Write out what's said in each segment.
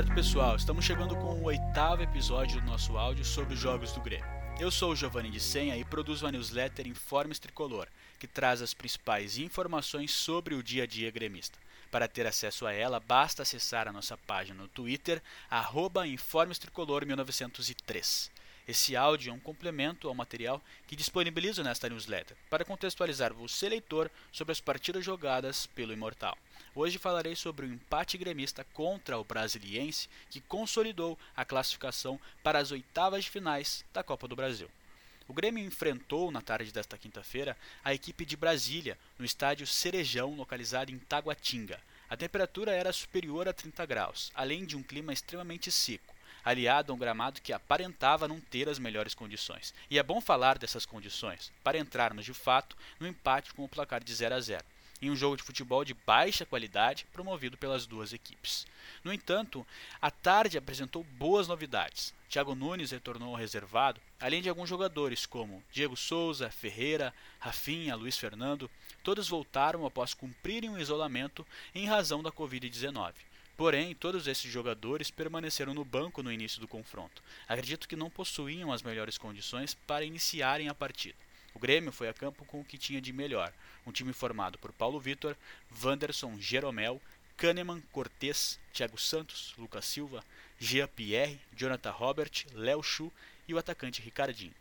certo, pessoal? Estamos chegando com o oitavo episódio do nosso áudio sobre os jogos do Grêmio. Eu sou o Giovanni de Senha e produzo a newsletter Informes Tricolor, que traz as principais informações sobre o dia a dia gremista. Para ter acesso a ela, basta acessar a nossa página no Twitter, arroba InformesTricolor1903. Esse áudio é um complemento ao material que disponibilizo nesta newsletter, para contextualizar você, leitor, sobre as partidas jogadas pelo Imortal. Hoje falarei sobre o empate gremista contra o Brasiliense, que consolidou a classificação para as oitavas de finais da Copa do Brasil. O Grêmio enfrentou na tarde desta quinta-feira a equipe de Brasília, no estádio Cerejão, localizado em Taguatinga. A temperatura era superior a 30 graus, além de um clima extremamente seco aliado a um gramado que aparentava não ter as melhores condições. E é bom falar dessas condições para entrarmos de fato no empate com o placar de 0 a 0 em um jogo de futebol de baixa qualidade promovido pelas duas equipes. No entanto, a tarde apresentou boas novidades. Thiago Nunes retornou ao reservado, além de alguns jogadores como Diego Souza, Ferreira, Rafinha, Luiz Fernando, todos voltaram após cumprirem o isolamento em razão da Covid-19. Porém, todos esses jogadores permaneceram no banco no início do confronto. Acredito que não possuíam as melhores condições para iniciarem a partida. O Grêmio foi a campo com o que tinha de melhor, um time formado por Paulo Vitor, Wanderson Jeromel, Kahneman, Cortez, Thiago Santos, Lucas Silva, Jean Pierre, Jonathan Robert, Léo Chu e o atacante Ricardinho.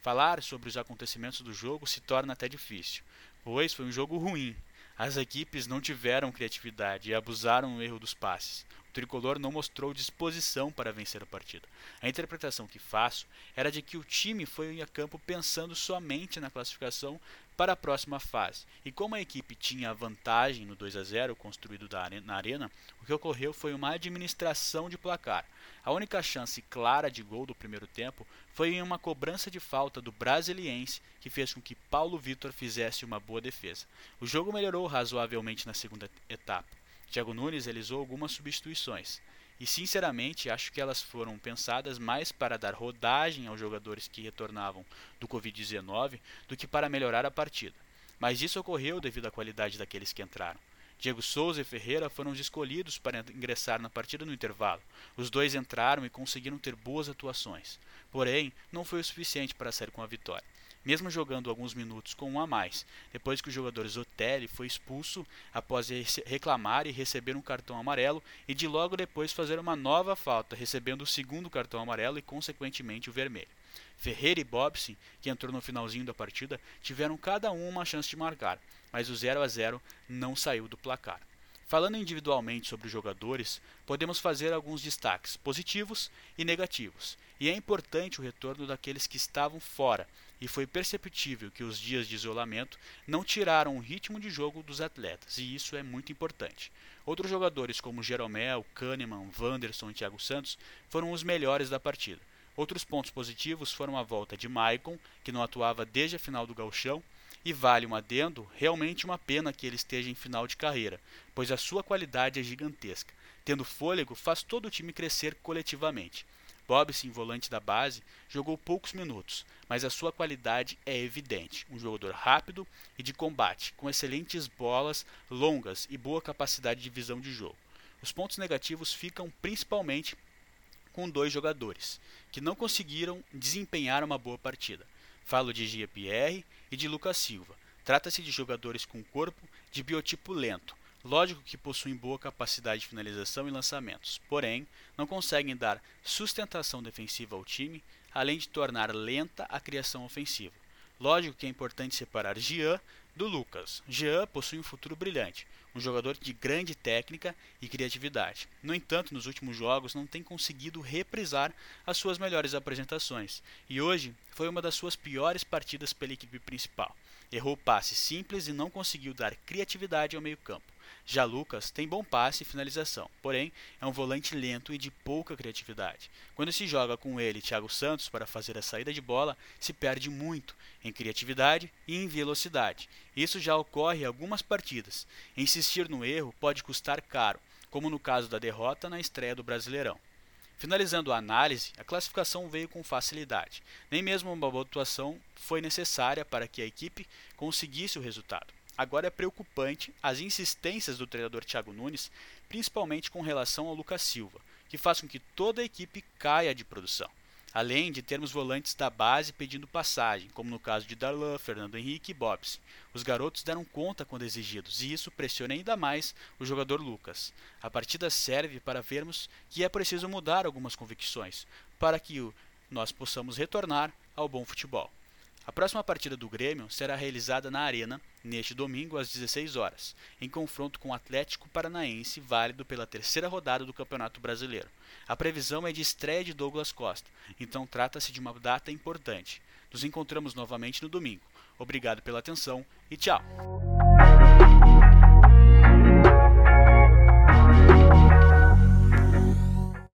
Falar sobre os acontecimentos do jogo se torna até difícil, pois foi um jogo ruim, as equipes não tiveram criatividade e abusaram no erro dos passes. O tricolor não mostrou disposição para vencer a partida. A interpretação que faço era de que o time foi a campo pensando somente na classificação para a próxima fase. E como a equipe tinha a vantagem no 2 a 0 construído na arena, o que ocorreu foi uma administração de placar. A única chance clara de gol do primeiro tempo foi em uma cobrança de falta do Brasiliense que fez com que Paulo Vitor fizesse uma boa defesa. O jogo melhorou razoavelmente na segunda etapa. Thiago Nunes realizou algumas substituições. E sinceramente acho que elas foram pensadas mais para dar rodagem aos jogadores que retornavam do Covid-19 do que para melhorar a partida. Mas isso ocorreu devido à qualidade daqueles que entraram. Diego Souza e Ferreira foram os escolhidos para ingressar na partida no intervalo. Os dois entraram e conseguiram ter boas atuações. Porém, não foi o suficiente para sair com a vitória. Mesmo jogando alguns minutos com um a mais, depois que o jogador Zotelli foi expulso após reclamar e receber um cartão amarelo e de logo depois fazer uma nova falta, recebendo o segundo cartão amarelo e consequentemente o vermelho. Ferreira e Bobson, que entrou no finalzinho da partida, tiveram cada um uma chance de marcar, mas o 0 a 0 não saiu do placar. Falando individualmente sobre os jogadores, podemos fazer alguns destaques positivos e negativos. E é importante o retorno daqueles que estavam fora, e foi perceptível que os dias de isolamento não tiraram o ritmo de jogo dos atletas, e isso é muito importante. Outros jogadores como Jeromel, Kahneman, Wanderson e Thiago Santos foram os melhores da partida. Outros pontos positivos foram a volta de Maicon, que não atuava desde a final do Gauchão, e vale um adendo, realmente uma pena que ele esteja em final de carreira, pois a sua qualidade é gigantesca. Tendo fôlego, faz todo o time crescer coletivamente. Bobson, volante da base, jogou poucos minutos, mas a sua qualidade é evidente. Um jogador rápido e de combate, com excelentes bolas longas e boa capacidade de visão de jogo. Os pontos negativos ficam principalmente com dois jogadores, que não conseguiram desempenhar uma boa partida. Falo de Gia Pierre e de Lucas Silva. Trata-se de jogadores com corpo de biotipo lento, lógico que possuem boa capacidade de finalização e lançamentos, porém não conseguem dar sustentação defensiva ao time, além de tornar lenta a criação ofensiva. Lógico que é importante separar Jean do Lucas. Jean possui um futuro brilhante, um jogador de grande técnica e criatividade. No entanto, nos últimos jogos não tem conseguido reprisar as suas melhores apresentações, e hoje foi uma das suas piores partidas pela equipe principal. Errou passes simples e não conseguiu dar criatividade ao meio-campo. Já Lucas tem bom passe e finalização, porém é um volante lento e de pouca criatividade. Quando se joga com ele Thiago Santos para fazer a saída de bola, se perde muito em criatividade e em velocidade. Isso já ocorre em algumas partidas. Insistir no erro pode custar caro, como no caso da derrota na estreia do Brasileirão. Finalizando a análise, a classificação veio com facilidade. Nem mesmo uma boa atuação foi necessária para que a equipe conseguisse o resultado. Agora é preocupante as insistências do treinador Thiago Nunes, principalmente com relação ao Lucas Silva, que faz com que toda a equipe caia de produção. Além de termos volantes da base pedindo passagem, como no caso de Darlan, Fernando Henrique e Bobs. Os garotos deram conta quando exigidos, e isso pressiona ainda mais o jogador Lucas. A partida serve para vermos que é preciso mudar algumas convicções, para que nós possamos retornar ao bom futebol. A próxima partida do Grêmio será realizada na Arena neste domingo às 16 horas, em confronto com o Atlético Paranaense, válido pela terceira rodada do Campeonato Brasileiro. A previsão é de estreia de Douglas Costa, então trata-se de uma data importante. Nos encontramos novamente no domingo. Obrigado pela atenção e tchau!